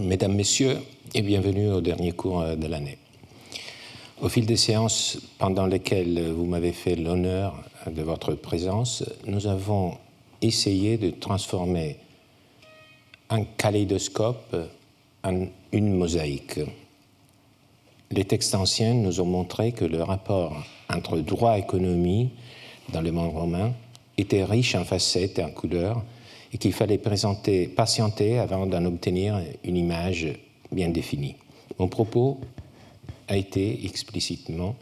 Mesdames, Messieurs, et bienvenue au dernier cours de l'année. Au fil des séances pendant lesquelles vous m'avez fait l'honneur de votre présence, nous avons essayé de transformer un kaléidoscope en une mosaïque. Les textes anciens nous ont montré que le rapport entre droit et économie dans le monde romain était riche en facettes et en couleurs et qu'il fallait présenter, patienter avant d'en obtenir une image bien définie. Mon propos a été explicitement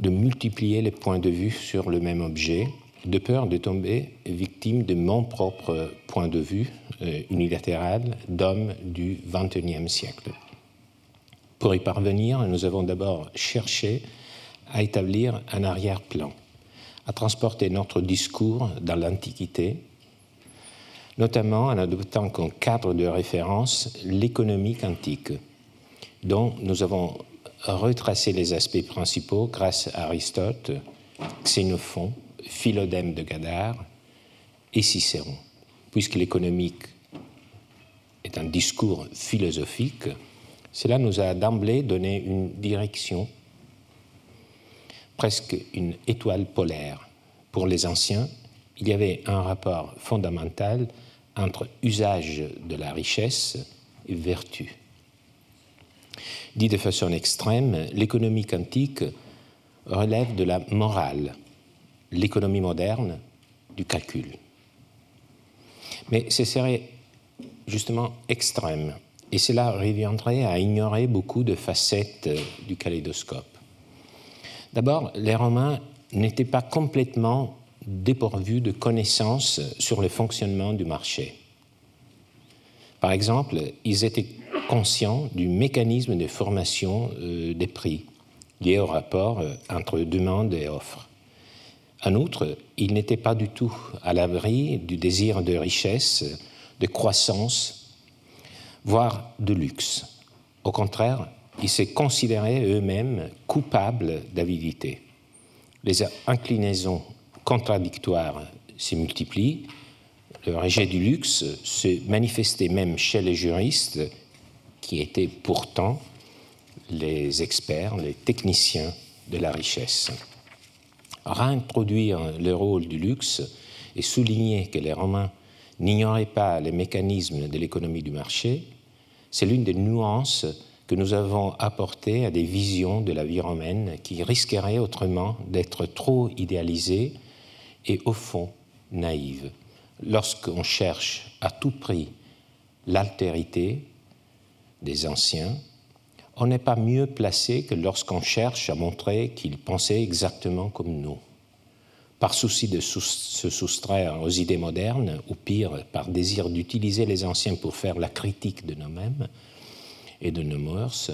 de multiplier les points de vue sur le même objet, de peur de tomber victime de mon propre point de vue euh, unilatéral d'homme du XXIe siècle. Pour y parvenir, nous avons d'abord cherché à établir un arrière-plan, à transporter notre discours dans l'Antiquité, notamment en adoptant comme cadre de référence l'économie antique, dont nous avons retracer les aspects principaux grâce à Aristote, Xénophon, Philodème de Gadar et Cicéron. Puisque l'économique est un discours philosophique, cela nous a d'emblée donné une direction, presque une étoile polaire. Pour les anciens, il y avait un rapport fondamental entre usage de la richesse et vertu. Dit de façon extrême, l'économie quantique relève de la morale, l'économie moderne du calcul. Mais ce serait justement extrême, et cela reviendrait à ignorer beaucoup de facettes du kaléidoscope. D'abord, les Romains n'étaient pas complètement dépourvus de connaissances sur le fonctionnement du marché. Par exemple, ils étaient conscient du mécanisme de formation euh, des prix lié au rapport euh, entre demande et offre. En outre, il n'était pas du tout à l'abri du désir de richesse, de croissance, voire de luxe. Au contraire, ils se considéraient eux-mêmes coupables d'avidité. Les inclinaisons contradictoires se multiplient. Le rejet du luxe se manifestait même chez les juristes qui étaient pourtant les experts, les techniciens de la richesse. Réintroduire le rôle du luxe et souligner que les Romains n'ignoraient pas les mécanismes de l'économie du marché, c'est l'une des nuances que nous avons apportées à des visions de la vie romaine qui risqueraient autrement d'être trop idéalisées et au fond naïves. Lorsqu'on cherche à tout prix l'altérité, des anciens, on n'est pas mieux placé que lorsqu'on cherche à montrer qu'ils pensaient exactement comme nous. Par souci de se soustraire aux idées modernes, ou pire, par désir d'utiliser les anciens pour faire la critique de nous-mêmes et de nos mœurs,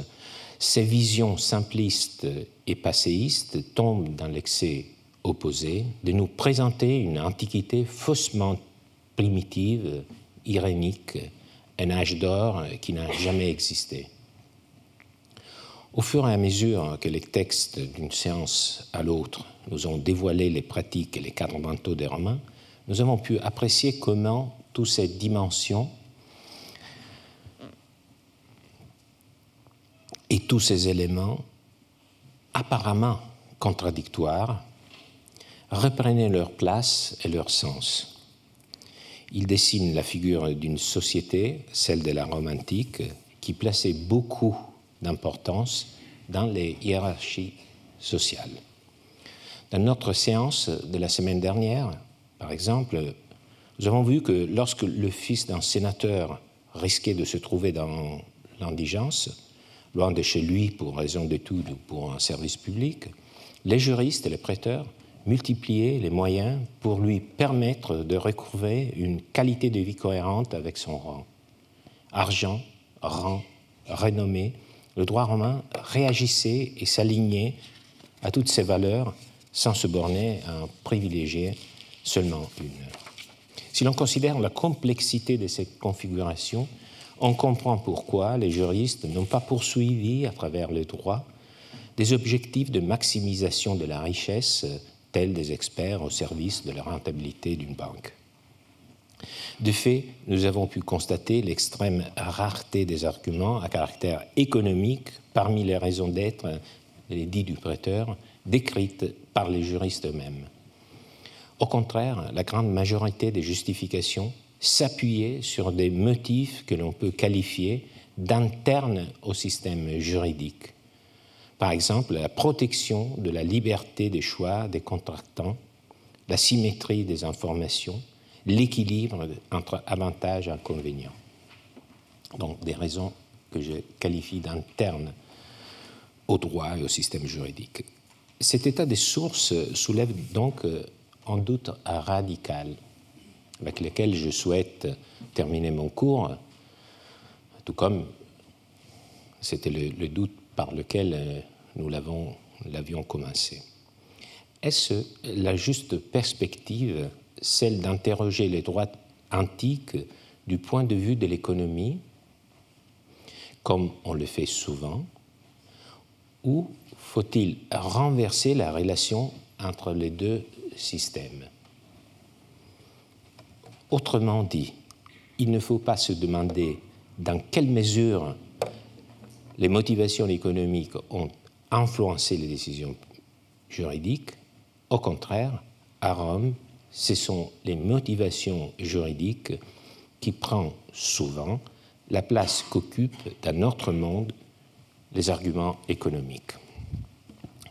ces visions simplistes et passéistes tombent dans l'excès opposé de nous présenter une antiquité faussement primitive, irénique, un âge d'or qui n'a jamais existé. Au fur et à mesure que les textes d'une séance à l'autre nous ont dévoilé les pratiques et les cadres mentaux des Romains, nous avons pu apprécier comment toutes ces dimensions et tous ces éléments apparemment contradictoires reprenaient leur place et leur sens. Il dessine la figure d'une société, celle de la Rome antique, qui plaçait beaucoup d'importance dans les hiérarchies sociales. Dans notre séance de la semaine dernière, par exemple, nous avons vu que lorsque le fils d'un sénateur risquait de se trouver dans l'indigence, loin de chez lui pour raison d'études ou pour un service public, les juristes et les prêteurs multiplier les moyens pour lui permettre de recouvrer une qualité de vie cohérente avec son rang. Argent, rang, renommée, le droit romain réagissait et s'alignait à toutes ces valeurs sans se borner à en privilégier seulement une. Si l'on considère la complexité de cette configuration, on comprend pourquoi les juristes n'ont pas poursuivi à travers le droit des objectifs de maximisation de la richesse tels des experts au service de la rentabilité d'une banque. De fait, nous avons pu constater l'extrême rareté des arguments à caractère économique parmi les raisons d'être, les dits du prêteur, décrites par les juristes eux-mêmes. Au contraire, la grande majorité des justifications s'appuyaient sur des motifs que l'on peut qualifier d'internes au système juridique. Par exemple, la protection de la liberté des choix des contractants, la symétrie des informations, l'équilibre entre avantages et inconvénients. Donc des raisons que je qualifie d'internes au droit et au système juridique. Cet état des sources soulève donc un doute radical avec lequel je souhaite terminer mon cours, tout comme c'était le, doute par lequel nous l'avions commencé. Est-ce la juste perspective celle d'interroger les droits antiques du point de vue de l'économie, comme on le fait souvent, ou faut-il renverser la relation entre les deux systèmes? Autrement dit, il ne faut pas se demander dans quelle mesure les motivations économiques ont influencé les décisions juridiques. Au contraire, à Rome, ce sont les motivations juridiques qui prennent souvent la place qu'occupent dans notre monde les arguments économiques.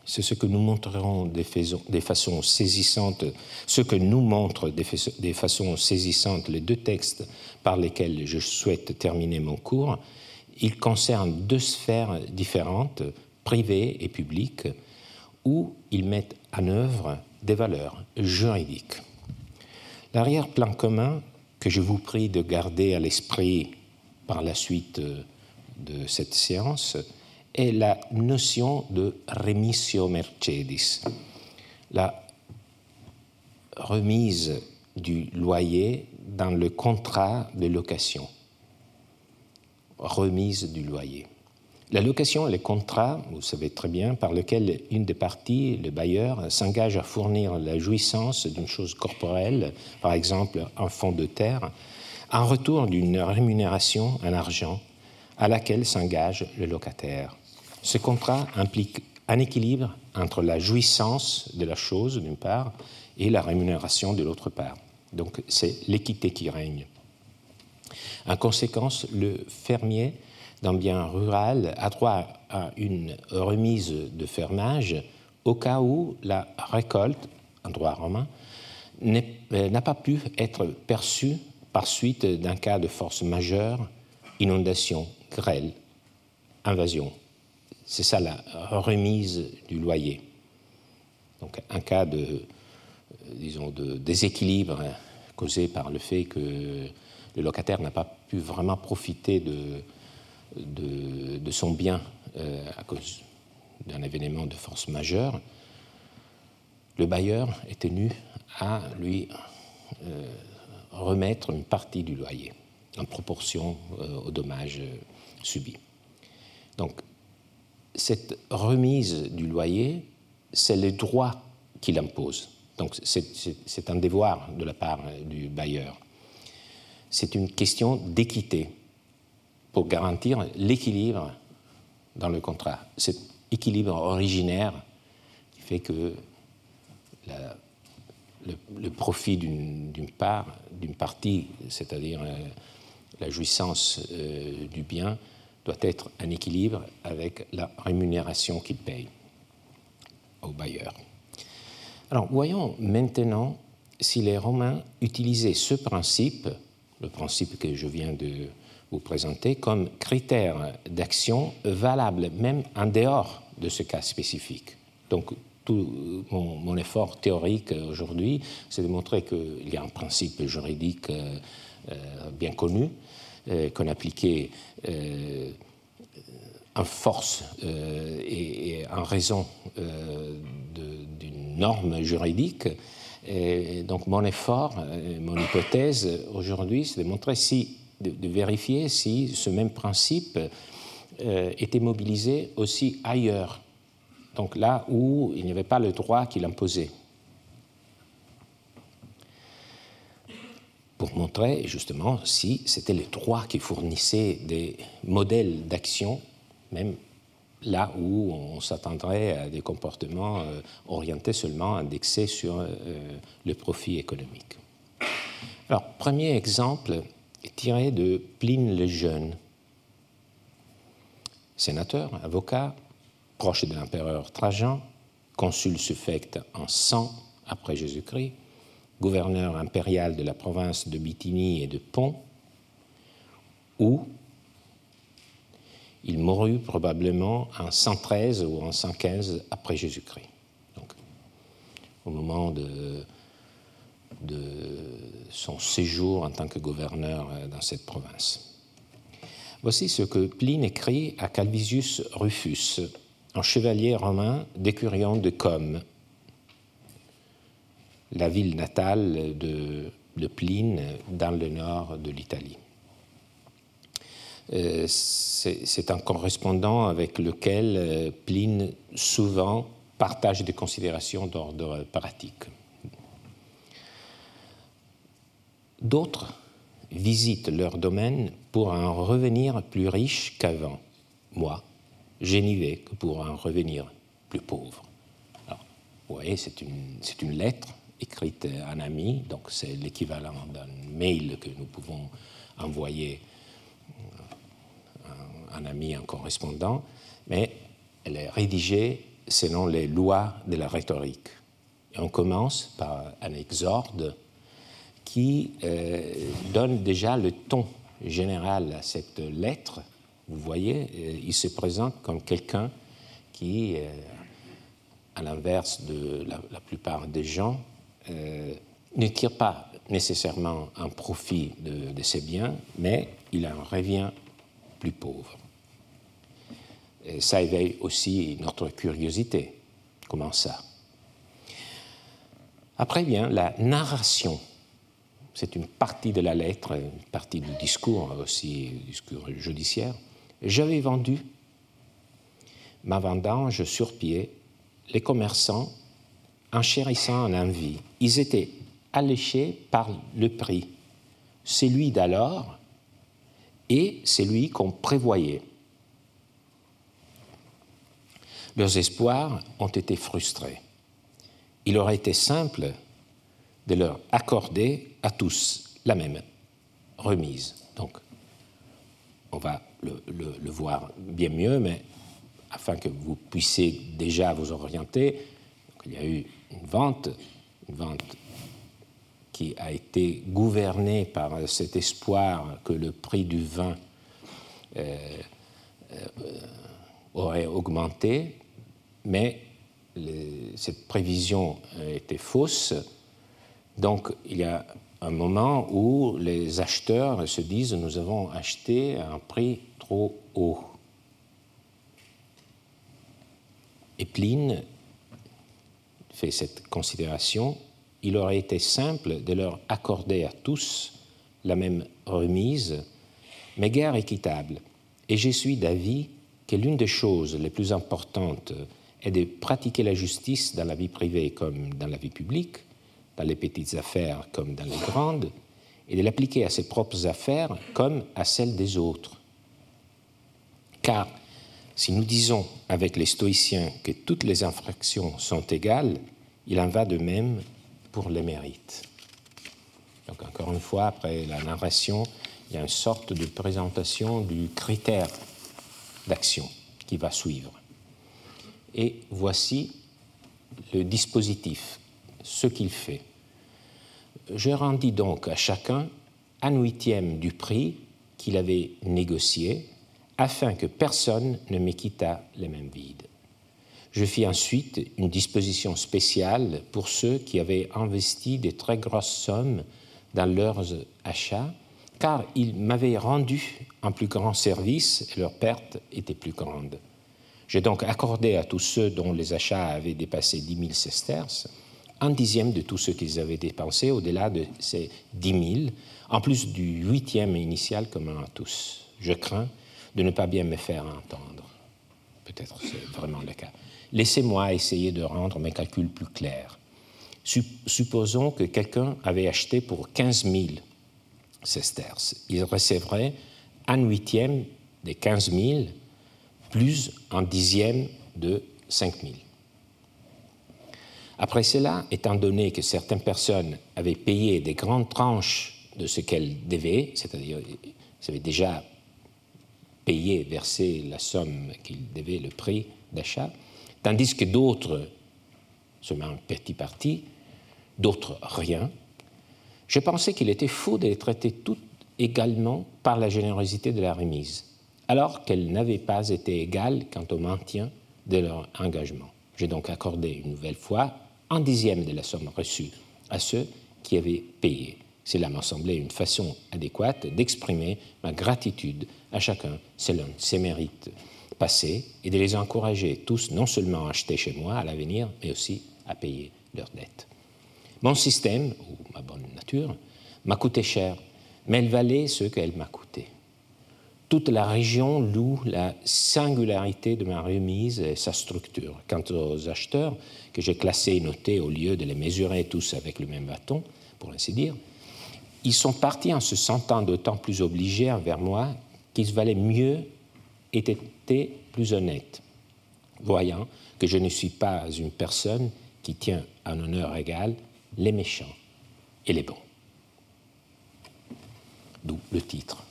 C'est ce que nous montrerons des façons saisissantes, ce que nous montrent des façons saisissantes les deux textes par lesquels je souhaite terminer mon cours. Ils concernent deux sphères différentes, privées et publiques, où ils mettent en œuvre des valeurs juridiques. L'arrière-plan commun que je vous prie de garder à l'esprit par la suite de cette séance est la notion de remissio mercedis, la remise du loyer dans le contrat de location. Remise du loyer. La location est le contrat, vous savez très bien, par lequel une des parties, le bailleur, s'engage à fournir la jouissance d'une chose corporelle, par exemple un fond de terre, en retour d'une rémunération en argent à laquelle s'engage le locataire. Ce contrat implique un équilibre entre la jouissance de la chose, d'une part, et la rémunération de l'autre part. Donc c'est l'équité qui règne. En conséquence, le fermier d'un bien rural a droit à une remise de fermage au cas où la récolte, en droit romain, euh, n'a pas pu être perçue par suite d'un cas de force majeure, inondation, grêle, invasion. C'est ça la remise du loyer. Donc un cas de, euh, disons, de déséquilibre causé par le fait que le locataire n'a pas pu vraiment profiter de, son bien euh, à cause d'un événement de force majeure, le bailleur est tenu à lui euh, remettre une partie du loyer en proportion euh, aux dommages subis. Donc, cette remise du loyer, c'est le droit qu'il impose. Donc, c'est un devoir de la part du bailleur. C'est une question d'équité pour garantir l'équilibre dans le contrat. Cet équilibre originaire qui fait que le, profit d'une part, d'une partie, c'est-à-dire euh, la jouissance euh, du bien, doit être en équilibre avec la rémunération qu'il paye au bailleur. Alors, voyons maintenant si les Romains utilisaient ce principe, le principe que je viens de vous présenter comme critère d'action valable même en dehors de ce cas spécifique. Donc, tout mon, effort théorique aujourd'hui, c'est de montrer qu'il y a un principe juridique euh, euh, bien connu euh, qu'on appliquait en force et, en raison d'une norme juridique. Donc mon effort, mon hypothèse aujourd'hui, c'est de montrer si de, vérifier si ce même principe euh, était mobilisé aussi ailleurs, donc là où il n'y avait pas le droit qu'il imposait. pour montrer justement si c'était les trois qui fournissaient des modèles d'action, même là où on s'attendrait à des comportements euh, orientés seulement, indexés sur euh, le profit économique. Alors, premier exemple tiré de Pline le Jeune, sénateur, avocat, proche de l'empereur Trajan, consul suffect en 100 après Jésus-Christ, gouverneur impérial de la province de Bithynie et de Pont, où il mourut probablement en 113 ou en 115 après Jésus-Christ. Au moment de, son séjour en tant que gouverneur euh, dans cette province. Voici ce que Pline écrit à Calvisius Rufus, un chevalier romain d'écurion de Com, la ville natale de Pline dans le nord de l'Italie. Euh, c'est un correspondant avec lequel euh, Pline souvent partage des considérations d'ordre pratique. D'autres visitent leur domaine pour en revenir plus riche qu'avant. Moi, je n'y vais que pour en revenir plus pauvre. Vous voyez, c'est une, une, lettre écrite à un ami, donc c'est l'équivalent d'un mail que nous pouvons envoyer un ami, un correspondant, mais elle est rédigée selon les lois de la rhétorique. On commence par un exorde qui euh, donne déjà le ton général à cette lettre. Vous voyez, euh, il se présente comme quelqu'un qui, euh, à l'inverse de la, plupart des gens, ne tire pas nécessairement un profit de ses biens, mais il en revient plus pauvre ça éveille aussi notre curiosité. Comment ça? Après vient la narration. C'est une partie de la lettre, une partie du discours aussi, discours judiciaire. J'avais vendu ma vendange sur pied, les commerçants, enchérissant en envie, ils étaient alléchés par le prix, celui d'alors et celui qu'on prévoyait. Leurs espoirs ont été frustrés. Il aurait été simple de leur accorder à tous la même remise. Donc, on va le, voir bien mieux, mais afin que vous puissiez déjà vous orienter, il y a eu une vente, une vente qui a été gouvernée par cet espoir que le prix du vin euh, euh, aurait augmenté, mais cette prévision était fausse. Donc il y a un moment où les acheteurs se disent nous avons acheté à un prix trop haut. Et Pline fait cette considération, il aurait été simple de leur accorder à tous la même remise, mais guère équitable. Et je suis d'avis que l'une des choses les plus importantes est de pratiquer la justice dans la vie privée comme dans la vie publique, dans les petites affaires comme dans les grandes, et de l'appliquer à ses propres affaires comme à celles des autres. Car si nous disons avec les stoïciens que toutes les infractions sont égales, il en va de même pour les mérites. Donc encore une fois, après la narration, il y a une sorte de présentation du critère d'action qui va suivre. Et voici le dispositif, ce qu'il fait. Je rendis donc à chacun un huitième du prix qu'il avait négocié, afin que personne ne me quittât les mêmes vides. Je fis ensuite une disposition spéciale pour ceux qui avaient investi de très grosses sommes dans leurs achats, car ils m'avaient rendu un plus grand service et leur perte était plus grande. J'ai donc accordé à tous ceux dont les achats avaient dépassé 10 000 sesterces un dixième de tout ce qu'ils avaient dépensé au-delà de ces 10 000, en plus du huitième initial commun à tous. Je crains de ne pas bien me faire entendre. Peut-être c'est vraiment le cas. Laissez-moi essayer de rendre mes calculs plus clairs. Supposons que quelqu'un avait acheté pour 15 000 sesterces. Il recevrait un huitième des 15 000, plus un dixième de 5 000. Après cela, étant donné que certaines personnes avaient payé des grandes tranches de ce qu'elles devaient, c'est-à-dire avaient déjà payé, versé la somme qu'ils devaient, le prix d'achat, tandis que d'autres, seulement un petit parti, d'autres rien, je pensais qu'il était faux de les traiter toutes également par la générosité de la remise, alors qu'elles n'avaient pas été égales quant au maintien de leur engagement. J'ai donc accordé une nouvelle fois un dixième de la somme reçue à ceux qui avaient payé. Cela m'a semblé une façon adéquate d'exprimer ma gratitude à chacun selon ses mérites passés et de les encourager tous non seulement à acheter chez moi à l'avenir, mais aussi à payer leurs dettes. Mon système, ou ma bonne nature, m'a coûté cher, mais elle valait ce qu'elle m'a coûté. Toute la région loue la singularité de ma remise et sa structure. Quant aux acheteurs, que j'ai classés et notés au lieu de les mesurer tous avec le même bâton, pour ainsi dire, ils sont partis en se sentant d'autant plus obligés envers moi qu'ils valaient mieux et étaient plus honnêtes, voyant que je ne suis pas une personne qui tient en honneur égal les méchants et les bons. D'où le titre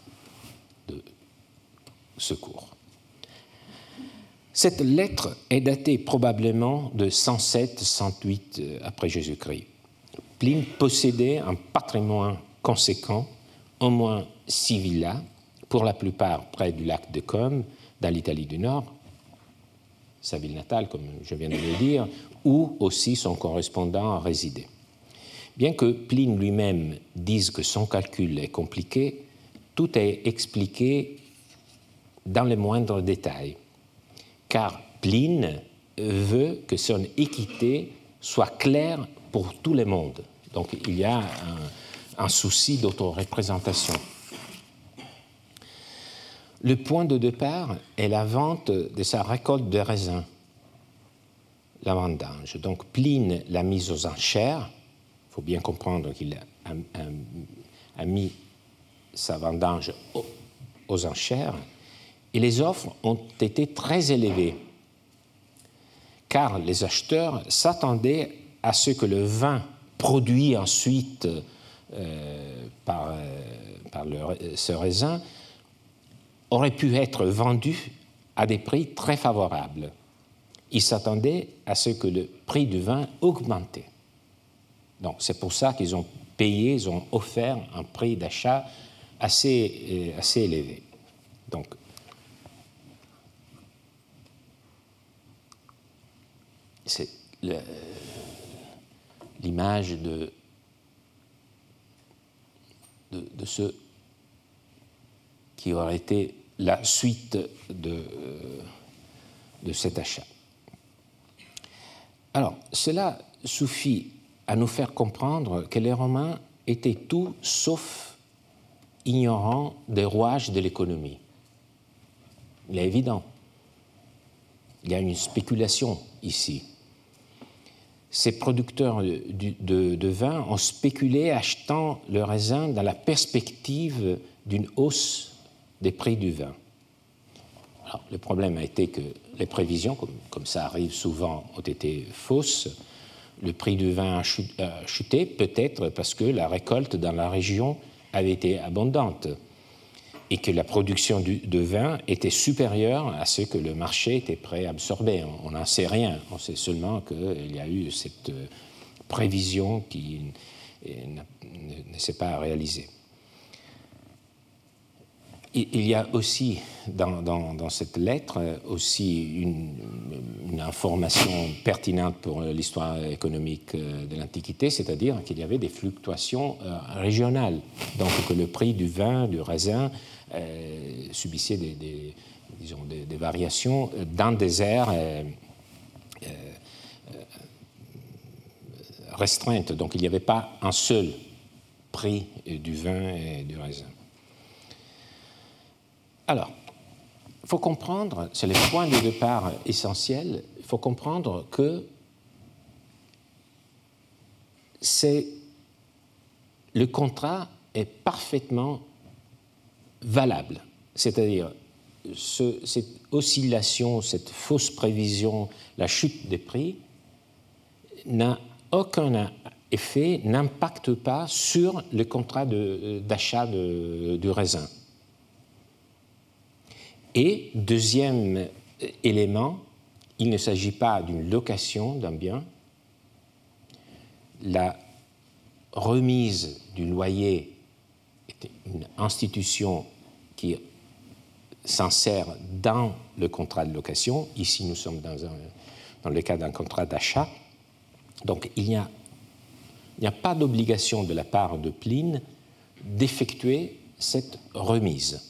secours. Cette lettre est datée probablement de 107-108 euh, après Jésus-Christ. Pline possédait un patrimoine conséquent, au moins six villas, pour la plupart près du lac de Côme, dans l'Italie du Nord, sa ville natale, comme je viens de le dire, où aussi son correspondant résidait. Bien que Pline lui-même dise que son calcul est compliqué, tout est expliqué dans les moindres détails, car Pline veut que son équité soit claire pour tout le monde. Donc il y a un, souci d'autoreprésentation. Le point de départ est la vente de sa récolte de raisins, la vendange. Donc Pline l'a mise aux enchères il faut bien comprendre qu'il a, mis sa vendange aux, enchères, et les offres ont été très élevées, car les acheteurs s'attendaient à ce que le vin produit ensuite euh, par, euh, ce raisin aurait pu être vendu à des prix très favorables. Ils s'attendaient à ce que le prix du vin augmentait. Donc c'est pour ça qu'ils ont payé, ils ont offert un prix d'achat assez, euh, assez élevé. Donc, c'est l'image de, de, ce qui aurait été la suite de, de cet achat. Alors, cela suffit à nous faire comprendre que les Romains étaient tout sauf ignorants des rouages de l'économie. Il est évident. Il y a une spéculation ici. Ces producteurs de, vin ont spéculé achetant le raisin dans la perspective d'une hausse des prix du vin. Le problème a été que les prévisions, comme, comme ça arrive souvent, ont été fausses le prix du vin a chuté, peut-être parce que la récolte dans la région avait été abondante et que la production de vin était supérieure à ce que le marché était prêt à absorber. On n'en sait rien, on sait seulement qu'il y a eu cette euh, prévision qui ne s'est pas réalisée. Il y a aussi dans, cette lettre aussi une, information pertinente pour l'histoire économique de l'Antiquité, c'est-à-dire qu'il y avait des fluctuations euh, régionales, donc que le prix du vin, du raisin, euh, subissait des, disons, des, variations dans des aires euh, restreintes. Donc il n'y avait pas un seul prix du vin et du raisin. Alors, il faut comprendre, c'est le point de départ essentiel, il faut comprendre que c'est le contrat est parfaitement C'est-à-dire, cette oscillation, cette fausse prévision, la chute des prix, n'a aucun effet, n'impacte pas sur le contrat d'achat du raisin. Et deuxième élément, il ne s'agit pas d'une location d'un bien. La remise du loyer est une institution qui s'insère dans le contrat de location. Ici, nous sommes dans, le cas d'un contrat d'achat. Donc, il n'y a, a, pas d'obligation de la part de Pline d'effectuer cette remise.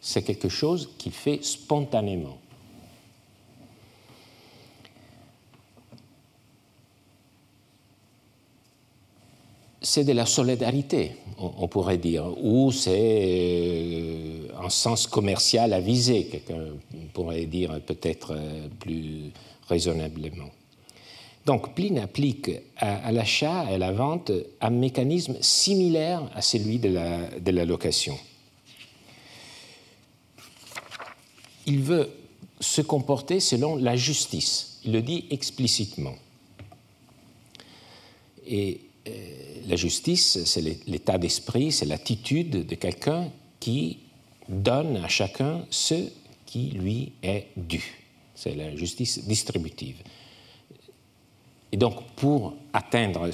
C'est quelque chose qu'il fait spontanément. C'est de la solidarité, on pourrait dire, ou c'est euh, un sens commercial avisé, quelqu'un pourrait dire peut-être euh, plus raisonnablement. Donc Pline applique à, l'achat et à la vente un mécanisme similaire à celui de la, de la location. Il veut se comporter selon la justice, il le dit explicitement. Et la justice, c'est l'état d'esprit, c'est l'attitude de quelqu'un qui donne à chacun ce qui lui est dû. C'est la justice distributive. Et donc, pour atteindre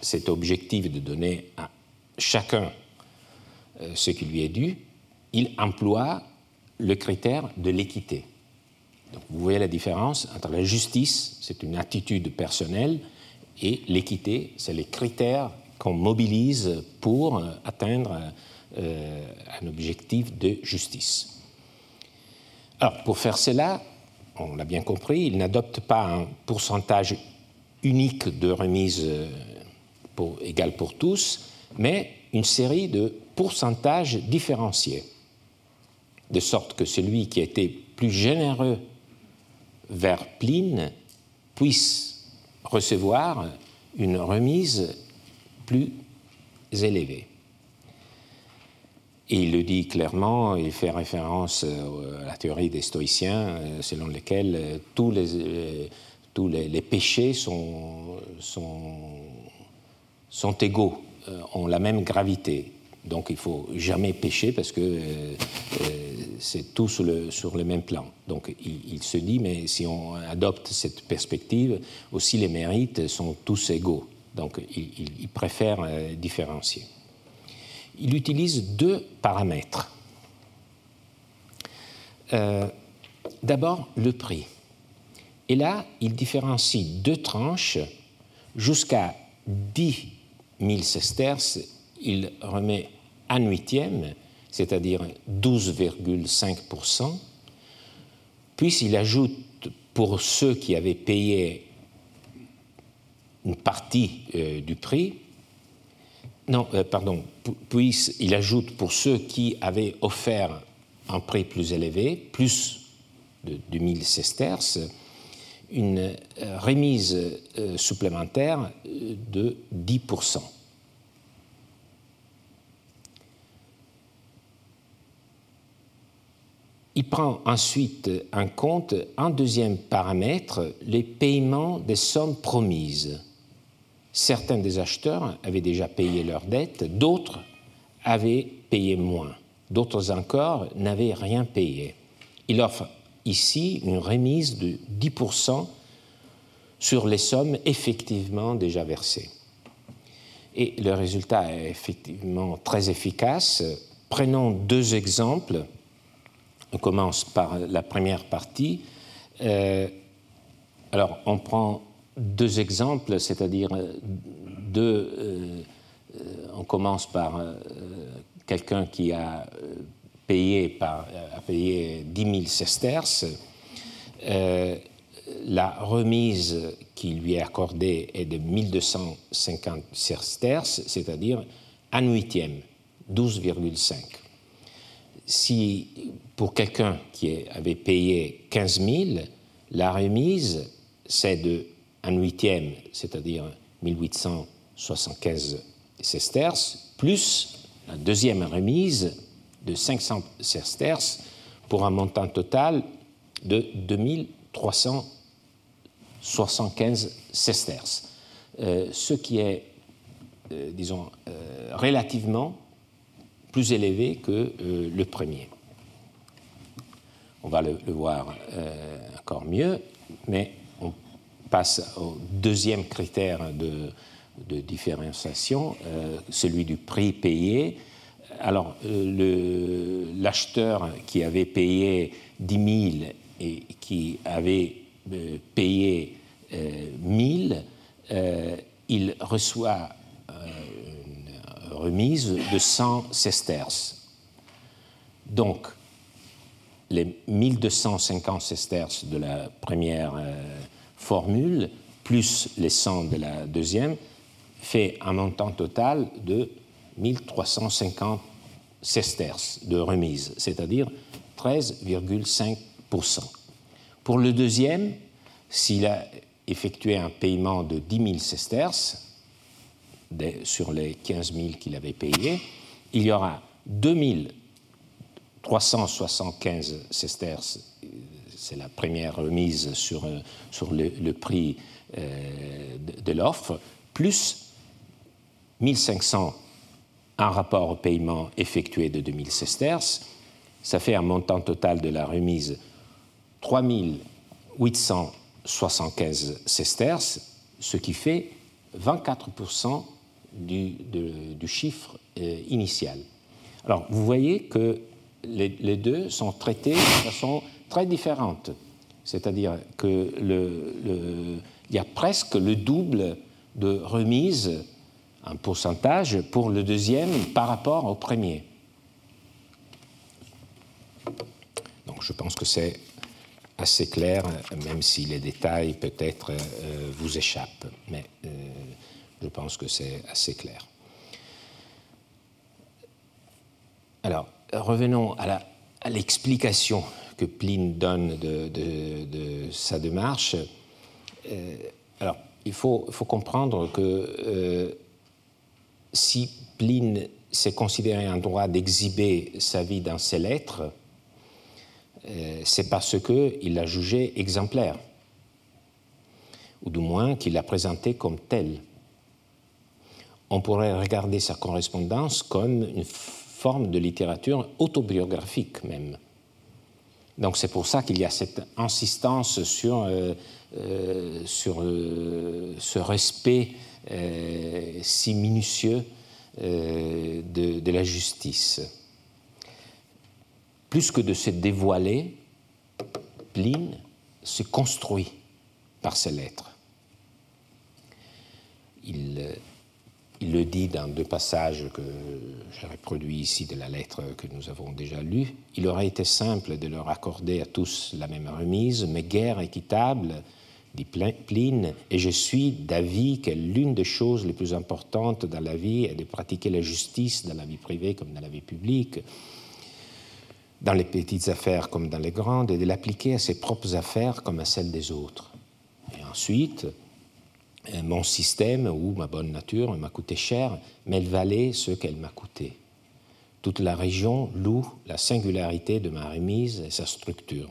cet objectif de donner à chacun euh, ce qui lui est dû, il emploie le critère de l'équité. vous voyez la différence entre la justice, c'est une attitude personnelle, et l'équité, c'est les critères qu'on mobilise pour euh, atteindre euh, un objectif de justice. Alors, pour faire cela, on l'a bien compris, il n'adopte pas un pourcentage unique de remise euh, pour, égal pour tous, mais une série de pourcentages différenciés, de sorte que celui qui a été plus généreux vers Pline puisse recevoir une remise plus élevée. Et il le dit clairement, il fait référence euh, à la théorie des stoïciens, euh, selon laquelle euh, tous les, tous les, péchés sont, sont, sont égaux, ont la même gravité. Donc il faut jamais pécher parce que euh, euh, c'est tout sur le, même plan. Donc il, se dit, mais si on adopte cette perspective, aussi les mérites sont tous égaux. Donc il, préfère euh, différencier. Il utilise deux paramètres. D'abord, le prix. Et là, il différencie deux tranches jusqu'à 10 000 sesterces il remet un huitième, c'est-à-dire 12,5%, puis il ajoute pour ceux qui avaient payé une partie euh, du prix, non, euh, pardon, puis il ajoute pour ceux qui avaient offert un prix plus élevé, plus de 2000 sesterces, une euh, remise supplémentaire de 10%. Il prend ensuite en compte un deuxième paramètre, les paiements des sommes promises. Certains des acheteurs avaient déjà payé leurs dettes, d'autres avaient payé moins, d'autres encore n'avaient rien payé. Il offre ici une remise de 10% sur les sommes effectivement déjà versées. Et le résultat est effectivement très efficace. Prenons deux exemples on commence par la première partie. Euh, alors, on prend deux exemples, c'est-à-dire deux. Euh, on commence par euh, quelqu'un qui a payé, par, a payé 10 000 sesterces. la remise qui lui est accordée est de 1250 sesterces, c'est-à-dire un huitième, 12,5 si pour quelqu'un qui avait payé 15 000, la remise, c'est de un huitième, c'est-à-dire 1875 sesterces, plus la deuxième remise de 500 sesterces pour un montant total de 2375 sesterces, euh, ce qui est, euh, disons, euh, relativement plus élevé que le premier. On va le, voir encore mieux, mais on passe au deuxième critère de, différenciation, celui du prix payé alors, euh, l'acheteur qui avait payé 10 000 et qui avait euh, payé 1000, euh, il reçoit une remise de 100 sesterces. Donc, les 1250 sesterces de la première formule, plus les 100 de la deuxième, fait un montant total de 1350 sesterces de remise, c'est-à-dire 13,5%. Pour le deuxième, s'il a effectué un paiement de 10 000 sesterces sur les 15 000 qu'il avait payés, il y aura 2 375 sesterces, c'est la première remise sur, le, prix euh, de, l'offre, plus 1500 un rapport au paiement effectué de 2000 sesterces. Ça fait un montant total de la remise 3875 sesterces, ce qui fait 24% du, du, chiffre euh, initial. Alors, vous voyez que les, deux sont traités de façon très différente. C'est-à-dire qu'il le, y a presque le double de remises un pourcentage pour le deuxième par rapport au premier. Donc je pense que c'est assez clair, même si les détails peut-être euh, vous échappent, mais euh, je pense que c'est assez clair. Alors, revenons à l'explication que Pline donne de, sa démarche. Euh, alors, il faut, comprendre que si Pline s'est considéré un droit d'exhiber sa vie dans ses lettres, euh, c'est parce qu'il l'a jugée exemplaire, ou du moins qu'il l'a présentée comme telle. On pourrait regarder sa correspondance comme une forme de littérature autobiographique même. Donc c'est pour ça qu'il y a cette insistance sur, euh, euh, sur ce respect euh, si minutieux euh, de, la justice. Plus que de se dévoiler, Pline se construit par ses lettres. Il, il, le dit dans deux passages que j'ai reproduits ici de la lettre que nous avons déjà lue. Il aurait été simple de leur accorder à tous la même remise, mais guère équitable dit Pline, et je suis d'avis que l'une des choses les plus importantes dans la vie est de pratiquer la justice dans la vie privée comme dans la vie publique, dans les petites affaires comme dans les grandes, et de l'appliquer à ses propres affaires comme à celles des autres. Et ensuite, mon système ou ma bonne nature m'a coûté cher, mais elle valait ce qu'elle m'a coûté. Toute la région loue la singularité de ma remise et sa structure.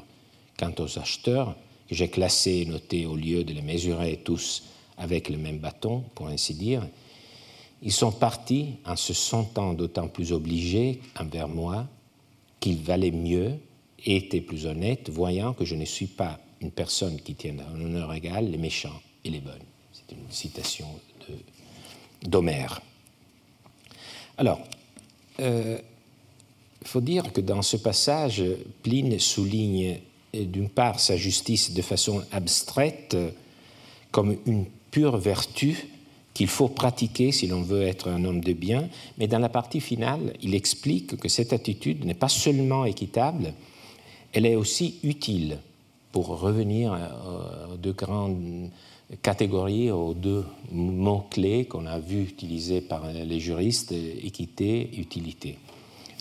Quant aux acheteurs, que j'ai classés et notés au lieu de les mesurer tous avec le même bâton, pour ainsi dire, ils sont partis en se sentant d'autant plus obligés envers moi qu'il valait mieux et était plus honnête, voyant que je ne suis pas une personne qui tienne en honneur égal les méchants et les bonnes. C'est une citation d'Homère. Alors, euh, il faut dire que dans ce passage, Pline souligne d'une part sa justice de façon abstraite comme une pure vertu qu'il faut pratiquer si l'on veut être un homme de bien, mais dans la partie finale, il explique que cette attitude n'est pas seulement équitable, elle est aussi utile pour revenir aux deux grandes catégories, aux deux mots-clés qu'on a vu utilisés par les juristes, équité, utilité.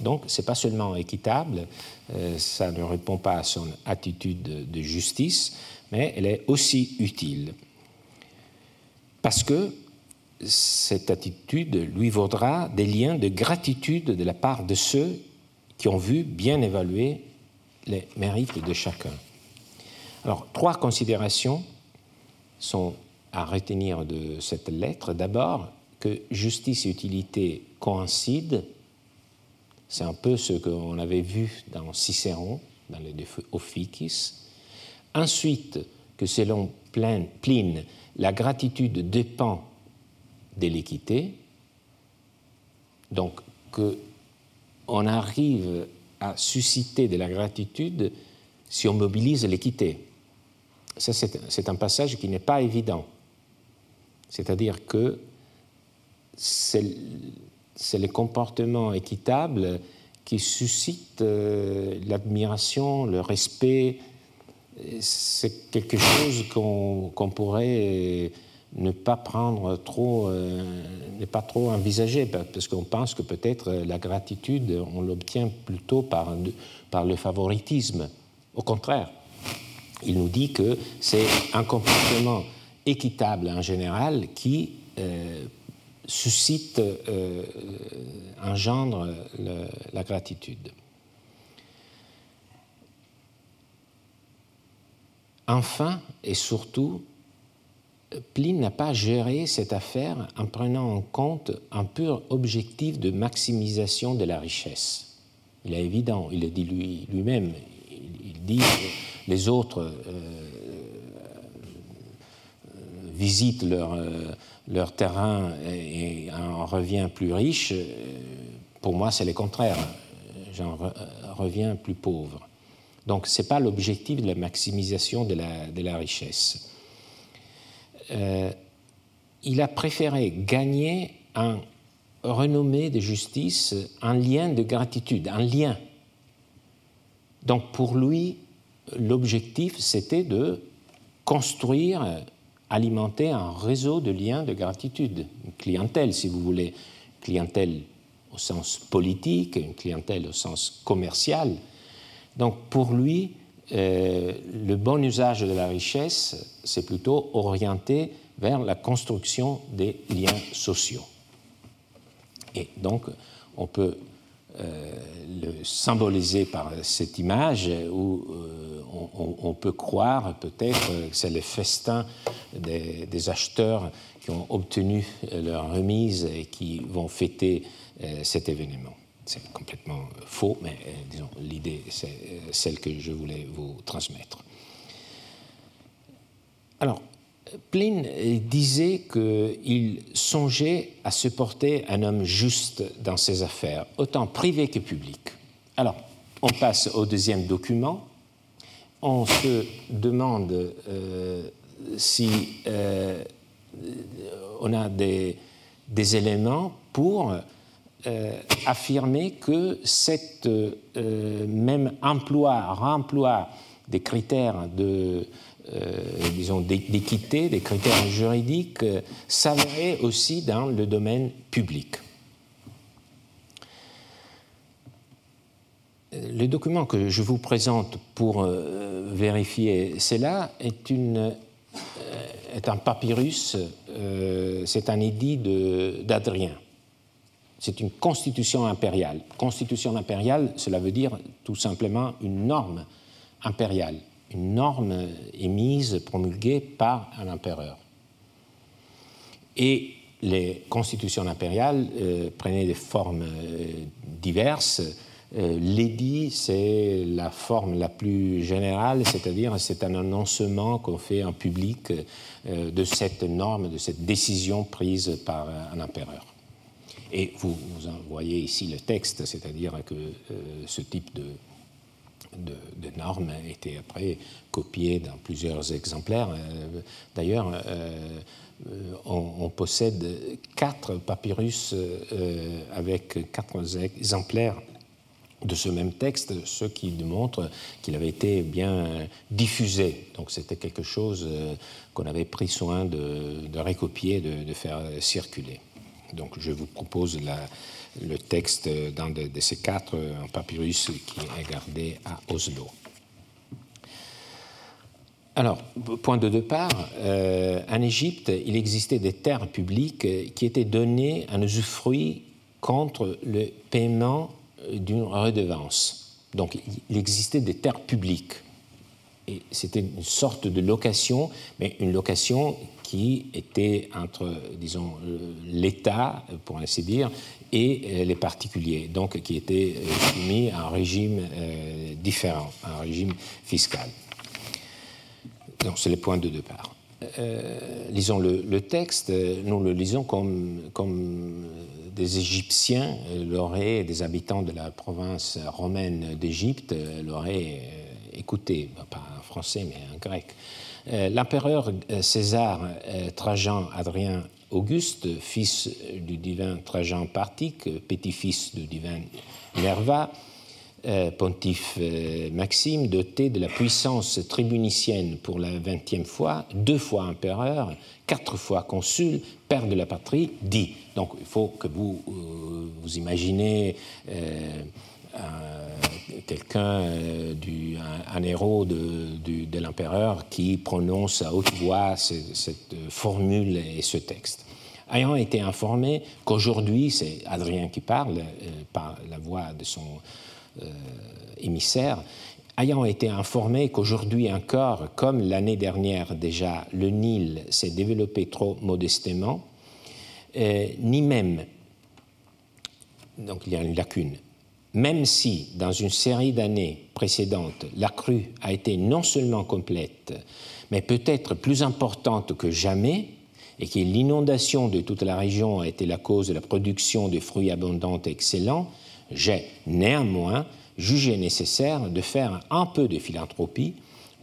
Donc, ce n'est pas seulement équitable, euh, ça ne répond pas à son attitude de justice, mais elle est aussi utile. Parce que cette attitude lui vaudra des liens de gratitude de la part de ceux qui ont vu bien évaluer les mérites de chacun. Alors, trois considérations sont à retenir de cette lettre. D'abord, que justice et utilité coïncident. C'est un peu ce qu'on avait vu dans Cicéron, dans les Ophicis. Ensuite, que selon Pline, la gratitude dépend de l'équité. Donc, qu'on arrive à susciter de la gratitude si on mobilise l'équité. Ça, c'est un passage qui n'est pas évident. C'est-à-dire que c'est le comportement équitable qui suscite euh, l'admiration, le respect. C'est quelque chose qu'on pourrait ne pas prendre trop, euh, ne pas trop envisager, parce qu'on pense que peut-être la gratitude, on l'obtient plutôt par le favoritisme. Au contraire, il nous dit que c'est un comportement équitable en général qui euh, suscite, euh, engendre la gratitude. Enfin et surtout, Pline n'a pas géré cette affaire en prenant en compte un pur objectif de maximisation de la richesse. Il est évident, il le dit lui-même, il, dit les autres euh, euh, visitent leur, euh, leur terrain et, en revient plus riche. Pour moi, c'est le contraire. J'en reviens plus pauvre. Donc, ce n'est pas l'objectif de la maximisation de la, richesse. Euh, il a préféré gagner un renommée de justice, un lien de gratitude, un lien. Donc pour lui, l'objectif, c'était de construire, alimenter un réseau de liens de gratitude, une clientèle, si vous voulez, clientèle au sens politique, une clientèle au sens commercial. Donc pour lui, euh, le bon usage de la richesse, c'est plutôt orienté vers la construction des liens sociaux. Et donc, on peut le symboliser par cette image où euh, on, peut croire peut-être que c'est le festin des, acheteurs qui ont obtenu leur remise et qui vont fêter cet événement c'est complètement faux, mais euh, disons, l'idée, c'est euh, celle que je voulais vous transmettre. Alors, Pline disait qu'il songeait à se porter un homme juste dans ses affaires, autant privé que public. Alors, on passe au deuxième document. On se demande euh, si on a des, éléments pour euh, affirmer que cet euh, même emploi, remploi des critères de, euh, disons, d'équité, des critères juridiques, s'avérait aussi dans le domaine public. Le document que je vous présente pour vérifier cela est, est un papyrus, c'est un édit d'Adrien c'est une constitution impériale. Constitution impériale, cela veut dire tout simplement une norme impériale, une norme émise, promulguée par un empereur. Et les constitutions impériales euh, prenaient des formes euh, diverses. Euh, L'édit, c'est la forme la plus générale, c'est-à-dire c'est un annoncement qu'on fait en public de cette norme, de cette décision prise par un empereur. Et vous, voyez ici le texte, c'est-à-dire que ce type de, de, normes a après copié dans plusieurs exemplaires. Euh, d'ailleurs, euh, on, possède quatre papyrus avec quatre exemplaires de ce même texte, ce qui démontre qu'il avait été bien diffusé. Donc c'était quelque chose qu'on avait pris soin de, de recopier, de, faire circuler. Donc je vous propose le texte d'un de, ces quatre papyrus qui est gardé à Oslo. Alors, point de départ, euh, en Égypte, il existait des terres publiques qui étaient données en usufruit contre le paiement d'une redevance. Donc, il existait des terres publiques. C'était une sorte de location, mais une location qui était entre, disons, l'État, pour ainsi dire, et les particuliers, donc qui était soumis à un régime euh, différent, un régime fiscal. Donc, c'est le point de départ. Euh, lisons le, texte, nous le lisons comme, comme des Égyptiens l'auraient, des habitants de la province romaine d'Égypte l'auraient euh, écouté, français mais en grec. Euh, l'empereur César Trajan Adrien Auguste, fils du divin Trajan Partique, petit-fils du divin Nerva, euh, pontife euh, Maxime, doté de la puissance tribunicienne pour la vingtième fois, deux fois empereur, quatre fois consul, père de la patrie, dit. Donc il faut que vous euh, vous imaginez quelqu'un, un, héros de, l'empereur qui prononce à haute voix cette formule et ce texte. Ayant été informé qu'aujourd'hui, c'est Adrien qui parle par la voix de son euh, émissaires, ayant été informés qu'aujourd'hui encore, comme l'année dernière déjà, le Nil s'est développé trop modestement, euh, ni même, donc il y a une lacune, même si dans une série d'années précédentes, la crue a été non seulement complète, mais peut-être plus importante que jamais, et que l'inondation de toute la région a été la cause de la production de fruits abondants et excellents, j'ai néanmoins jugé nécessaire de faire un peu de philanthropie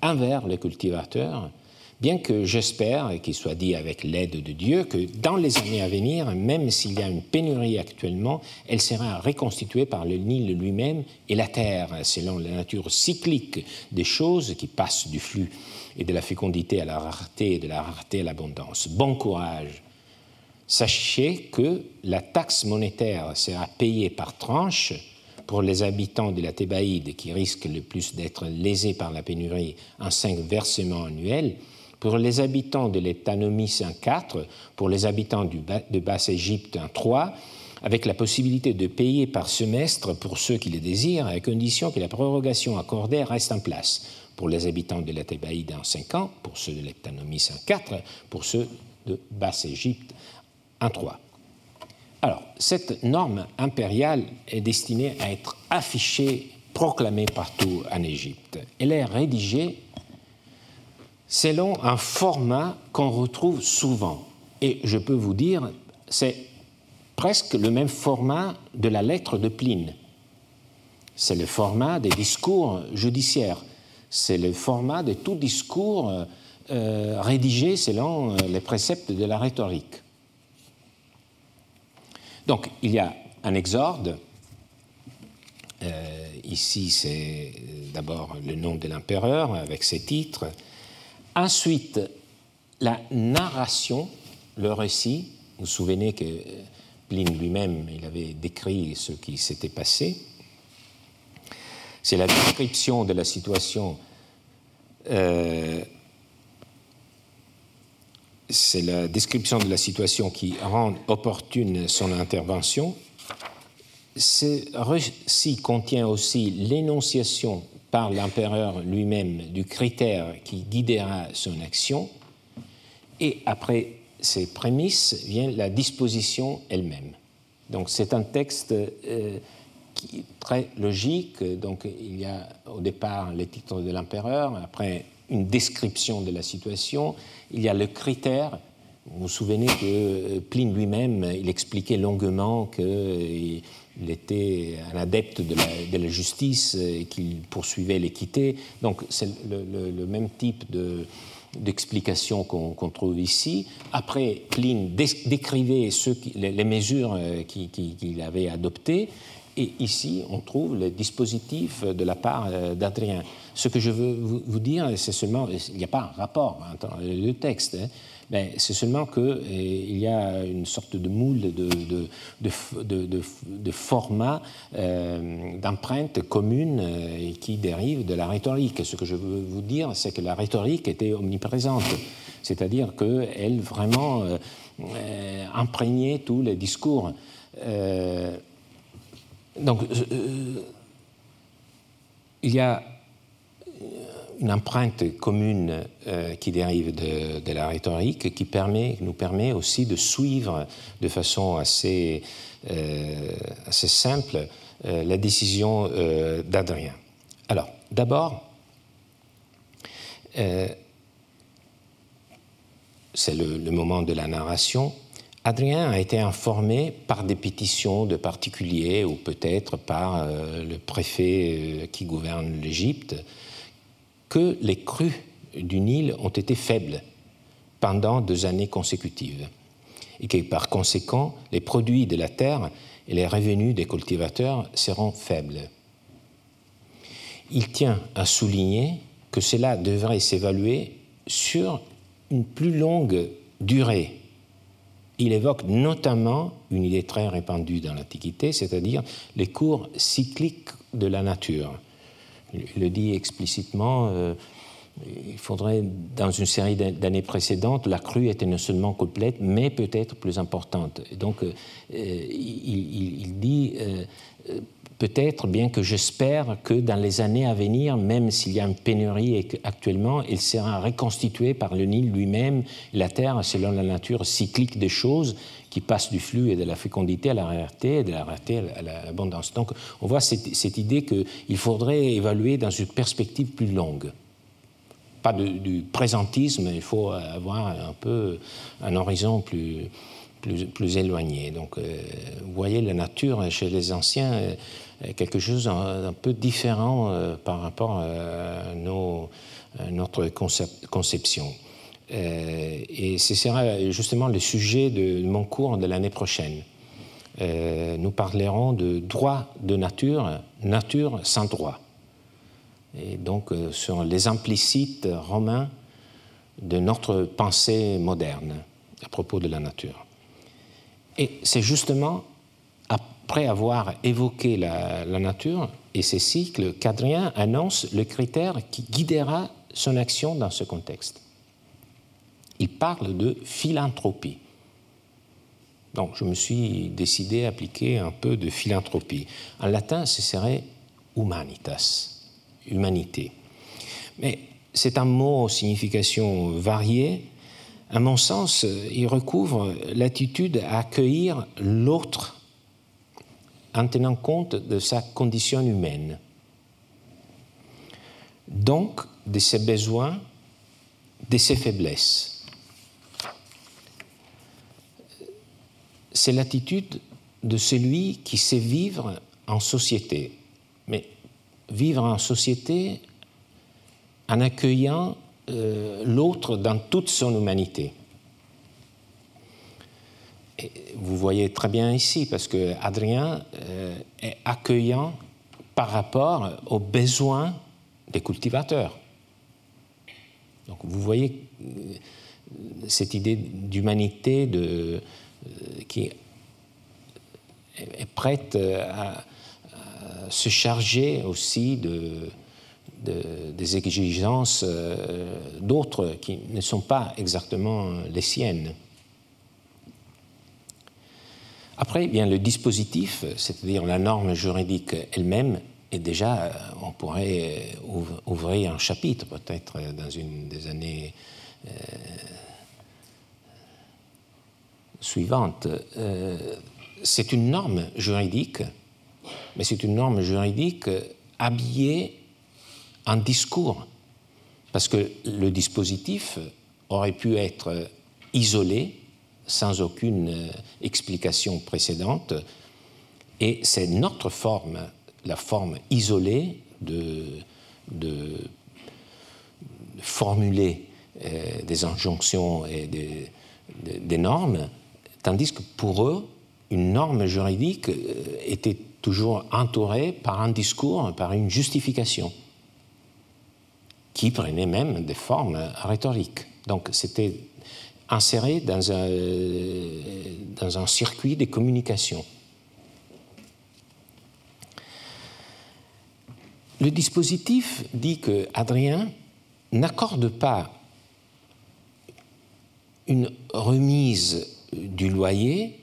envers les cultivateurs, bien que j'espère, et qu'il soit dit avec l'aide de Dieu, que dans les années à venir, même s'il y a une pénurie actuellement, elle sera reconstituée par le Nil lui-même et la terre, selon la nature cyclique des choses qui passent du flux et de la fécondité à la rareté et de la rareté à l'abondance. Bon courage Sachez que la taxe monétaire sera payée par tranche pour les habitants de la Thébaïde qui risquent le plus d'être lésés par la pénurie en cinq versements annuels, pour les habitants de l'Étanomie en quatre, pour les habitants de Basse-Égypte en trois, avec la possibilité de payer par semestre pour ceux qui le désirent, à condition que la prorogation accordée reste en place. Pour les habitants de la Thébaïde en cinq ans, pour ceux de l'Étanomie en quatre, pour ceux de Basse-Égypte 1.3. Alors, cette norme impériale est destinée à être affichée, proclamée partout en Égypte. Elle est rédigée selon un format qu'on retrouve souvent. Et je peux vous dire, c'est presque le même format de la lettre de Pline. C'est le format des discours judiciaires. C'est le format de tout discours euh, rédigé selon euh, les préceptes de la rhétorique. Donc, il y a un exorde. Euh, ici, c'est d'abord le nom de l'empereur avec ses titres. Ensuite, la narration, le récit. Vous vous souvenez que Pline lui-même, il avait décrit ce qui s'était passé. C'est la description de la situation euh, c'est la description de la situation qui rend opportune son intervention. Ce récit contient aussi l'énonciation par l'empereur lui-même du critère qui guidera son action. Et après ces prémices vient la disposition elle-même. Donc c'est un texte euh, très logique. Donc il y a au départ les titres de l'empereur, après une description de la situation, il y a le critère. Vous vous souvenez que euh, Pline lui-même, il expliquait longuement qu'il était un adepte de la, justice et qu'il poursuivait l'équité. Donc c'est le, même type d'explication qu'on trouve ici. Après, Pline décrivait les, mesures euh, qu'il avait adoptées. Et ici, on trouve le dispositif de la part euh, d'Adrien. Ce que je veux vous dire, c'est seulement, il n'y a pas un rapport entre les deux textes, hein, c'est seulement qu'il y a une sorte de moule de, de, de, format d'empreinte commune qui dérive de la rhétorique. Ce que je veux vous dire, c'est que la rhétorique était omniprésente, c'est-à-dire qu'elle vraiment imprégnait tous les discours. donc, il y a une empreinte commune euh, qui dérive de, la rhétorique qui nous permet aussi de suivre de façon assez, euh, simple euh, la décision d'Adrien. Alors, d'abord, c'est le, moment de la narration. Adrien a été informé par des pétitions de particuliers ou peut-être par le préfet qui gouverne l'Égypte que les crues du Nil ont été faibles pendant deux années consécutives et que par conséquent les produits de la terre et les revenus des cultivateurs seront faibles. Il tient à souligner que cela devrait s'évaluer sur une plus longue durée. Il évoque notamment une idée très répandue dans l'Antiquité, c'est-à-dire les cours cycliques de la nature il le dit explicitement, euh, il faudrait, dans une série d'années précédentes, la crue était non seulement complète, mais peut-être plus importante. donc, euh, il, dit euh, peut-être, bien que j'espère que dans les années à venir, même s'il y a une pénurie actuellement, il sera reconstitué par le Nil lui-même, la terre, selon la nature cyclique des choses, qui passe du flux et de la fécondité à la rareté, et de la rareté à l'abondance. Donc on voit cette, idée qu'il faudrait évaluer dans une perspective plus longue. Pas du présentisme, il faut avoir un peu un horizon plus, plus, éloigné. Donc euh, vous voyez, la nature chez les anciens est quelque chose un, peu différent euh, par rapport à, notre conception. Euh, et ce sera justement le sujet de mon cours de l'année prochaine. Euh, nous parlerons de droit de nature, nature sans droit. Et donc euh, sur les implicites romains de notre pensée moderne à propos de la nature. Et c'est justement après avoir évoqué la, nature et ses cycles qu'Adrien annonce le critère qui guidera son action dans ce contexte il parle de philanthropie. Donc je me suis décidé à appliquer un peu de philanthropie. En latin, ce serait humanitas, humanité. Mais c'est un mot aux significations variées. À mon sens, il recouvre l'attitude à accueillir l'autre en tenant compte de sa condition humaine. Donc, de ses besoins, de ses faiblesses c'est l'attitude de celui qui sait vivre en société. Mais vivre en société en accueillant euh, l'autre dans toute son humanité. vous voyez très bien ici, parce que Adrien euh, est accueillant par rapport aux besoins des cultivateurs. Donc vous voyez euh, cette idée d'humanité, qui est prête à, se charger aussi de, des exigences euh, d'autres qui ne sont pas exactement les siennes. Après, bien le dispositif, c'est-à-dire la norme juridique elle-même, est déjà, on pourrait ouvrir un chapitre peut-être dans une des années euh, suivante. Euh, c'est une norme juridique, mais c'est une norme juridique habillée en discours, parce que le dispositif aurait pu être isolé sans aucune explication précédente, et c'est notre forme, la forme isolée de, formuler euh, des injonctions et des, des normes tandis que pour eux, une norme juridique euh, était toujours entourée par un discours, par une justification, qui prenait même des formes rhétoriques. Donc c'était inséré dans un, dans un circuit de communication. Le dispositif dit que Adrien n'accorde pas une remise du loyer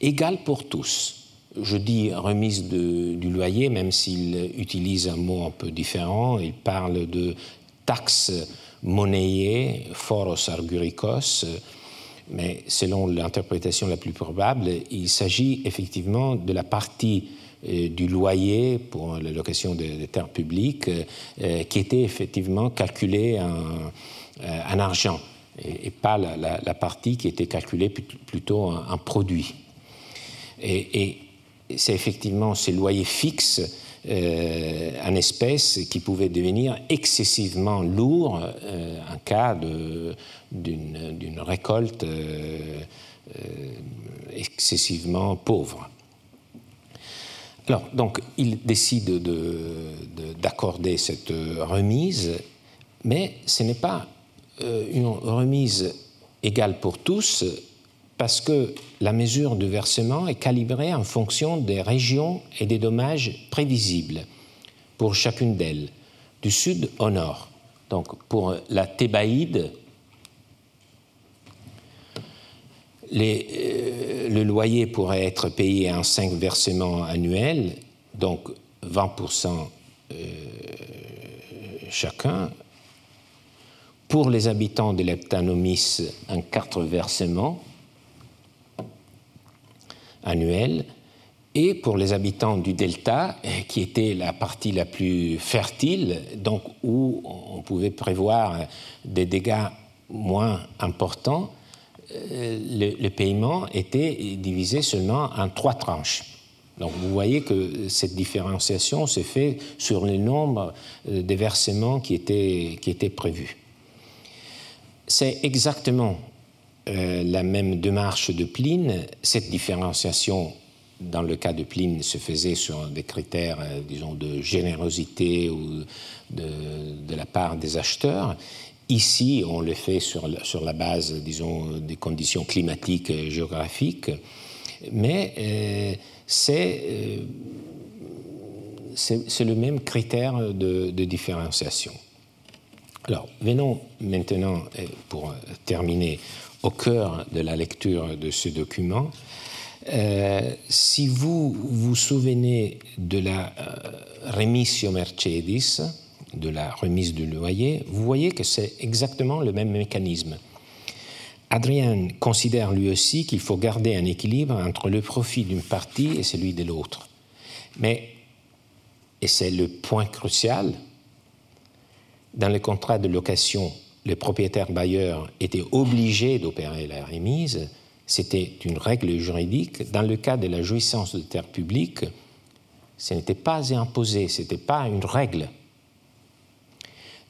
égale pour tous. Je dis remise du loyer, même s'il utilise un mot un peu différent. Il parle de taxe monnayée, foros arguricos, mais selon l'interprétation la plus probable, il s'agit effectivement de la partie euh, du loyer pour la location des, terres publiques euh, qui était effectivement calculée en, euh, argent et, pas la, partie qui était calculée plutôt en, produit. Et, c'est effectivement ces loyers fixes en espèces qui pouvaient devenir excessivement lourds en cas d'une récolte excessivement pauvre. Donc, il décide d'accorder cette remise, mais ce n'est pas euh, une remise égale pour tous, parce que la mesure de versement est calibrée en fonction des régions et des dommages prévisibles pour chacune d'elles, du sud au nord. Donc, pour la Thébaïde, Euh, le loyer pourrait être payé en cinq versements annuels, donc 20% euh, chacun. Pour les habitants de l'Eptanomis, en quatre versements annuels. Et pour les habitants du delta, qui était la partie la plus fertile, donc où on pouvait prévoir des dégâts moins importants, le, le, paiement était divisé seulement en trois tranches. Donc vous voyez que cette différenciation se fait sur le nombre euh, de versements qui étaient, qui étaient prévus. C'est exactement euh, la même démarche de Pline. Cette différenciation, dans le cas de Pline, se faisait sur des critères, euh, disons, de générosité ou de, de la part des acheteurs. Ici, on le fait sur la, sur la base, disons, des conditions climatiques et géographiques, mais euh, euh, c'est le même critère de, différenciation. Alors, venons maintenant, euh, pour terminer, au cœur de la lecture de ce document. si vous vous souvenez de la remission Mercedis, de la remise du loyer, vous voyez que c'est exactement le même mécanisme. Adrien considère lui aussi qu'il faut garder un équilibre entre le profit d'une partie et celui de l'autre. Mais, et c'est le point crucial, dans le contrat de location, le propriétaire bailleur était obligé d'opérer la remise, c'était une règle juridique. Dans le cas de la jouissance de terres publiques, ce n'était pas imposé, ce n'était pas une règle.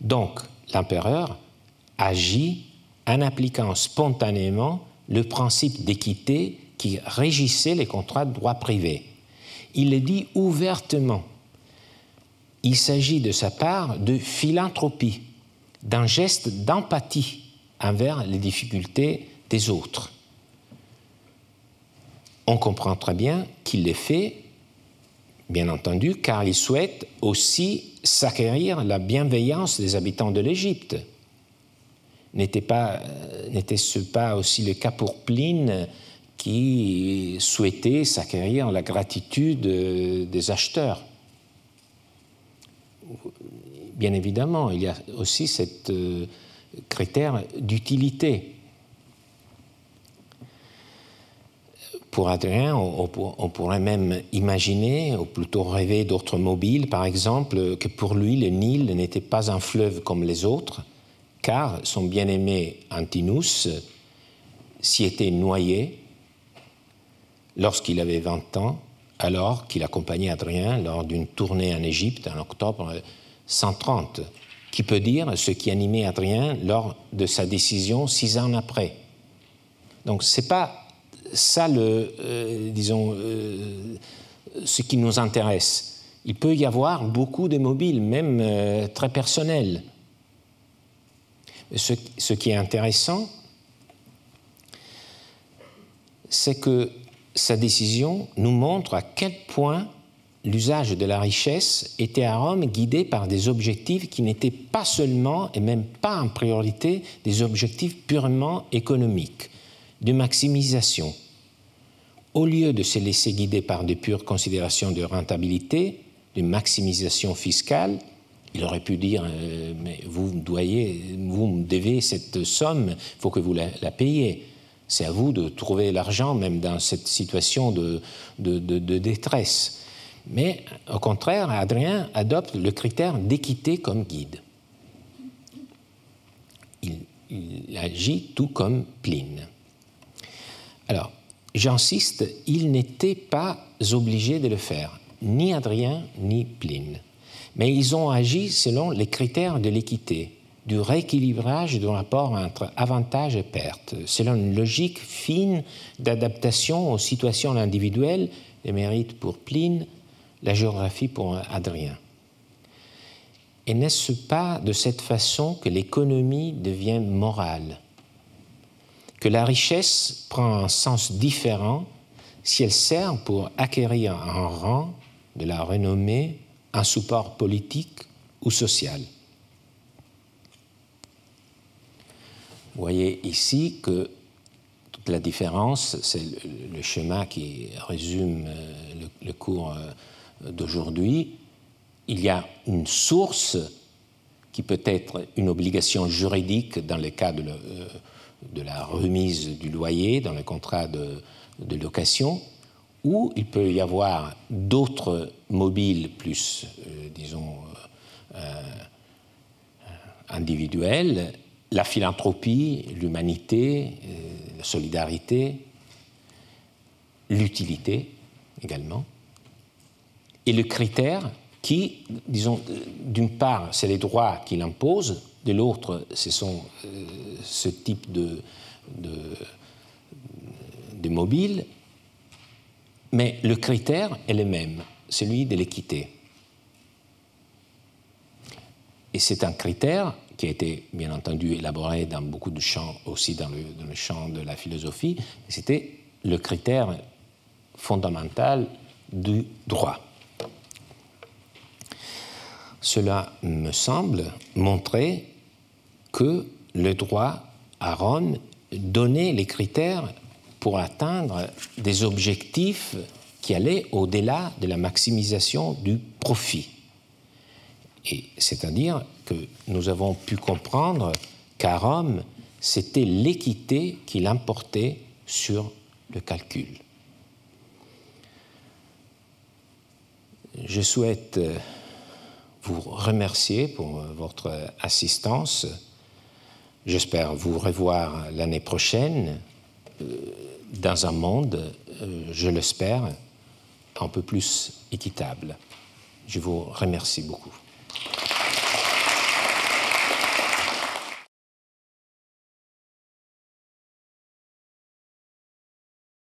Donc, l'empereur agit en appliquant spontanément le principe d'équité qui régissait les contrats de droit privé. Il le dit ouvertement. Il s'agit de sa part de philanthropie, d'un geste d'empathie envers les difficultés des autres. On comprend très bien qu'il le fait bien entendu, car il souhaite aussi s'acquérir la bienveillance des habitants de l'Égypte. Euh, n'était-ce pas aussi le cas pour Pline qui souhaitait s'acquérir la gratitude des acheteurs? Bien évidemment, il y a aussi ce euh, critère d'utilité. Pour Adrien, on, pourrait même imaginer, ou plutôt rêver d'autres mobiles, par exemple, que pour lui, le Nil n'était pas un fleuve comme les autres, car son bien-aimé Antinous s'y était noyé lorsqu'il avait 20 ans, alors qu'il accompagnait Adrien lors d'une tournée en Égypte en octobre 130, qui peut dire ce qui animait Adrien lors de sa décision six ans après. Donc ce n'est pas ça, le, euh, disons, euh, ce qui nous intéresse. Il peut y avoir beaucoup de mobiles, même euh, très personnels. Ce, qui est intéressant, c'est que sa décision nous montre à quel point l'usage de la richesse était à Rome guidé par des objectifs qui n'étaient pas seulement et même pas en priorité des objectifs purement économiques, de maximisation. Au lieu de se laisser guider par de pures considérations de rentabilité, de maximisation fiscale, il aurait pu dire euh, mais vous vous me devez cette somme, il faut que vous la, payiez. C'est à vous de trouver l'argent, même dans cette situation de détresse. Mais au contraire, Adrien adopte le critère d'équité comme guide. Il, agit tout comme Pline. Alors, j'insiste, il n'était pas obligé de le faire, ni Adrien ni Pline. Mais ils ont agi selon les critères de l'équité, du rééquilibrage du rapport entre avantages et pertes, selon une logique fine d'adaptation aux situations individuelles, les mérites pour Pline, la géographie pour Adrien. Et n'est-ce pas de cette façon que l'économie devient morale? Que la richesse prend un sens différent si elle sert pour acquérir un rang, de la renommée, un support politique ou social? Vous voyez ici que toute la différence, c'est le, schéma qui résume euh, le cours euh, d'aujourd'hui, il y a une source qui peut être une obligation juridique dans le cas de, euh, la remise du loyer, dans le contrat de, location, ou il peut y avoir d'autres mobiles plus, euh, disons, euh, individuels, la philanthropie, l'humanité, la solidarité, l'utilité également et le critère qui, disons, d'une part, c'est les droits qu'il impose, de l'autre, ce sont euh, ce type de, de, mobile, mais le critère est le même, celui de l'équité. Et c'est un critère qui a été bien entendu élaboré dans beaucoup de champs, aussi dans le champ de la philosophie, c'était le critère fondamental du droit. Cela me semble montrer que le droit à Rome donnait les critères pour atteindre des objectifs qui allaient au-delà de la maximisation du profit. Et c'est-à-dire que nous avons pu comprendre qu'à Rome, c'était l'équité qui l'importait sur le calcul. Je souhaite vous remercier pour votre assistance. J'espère vous revoir l'année prochaine euh, dans un monde, euh, je l'espère, un peu plus équitable. Je vous remercie beaucoup.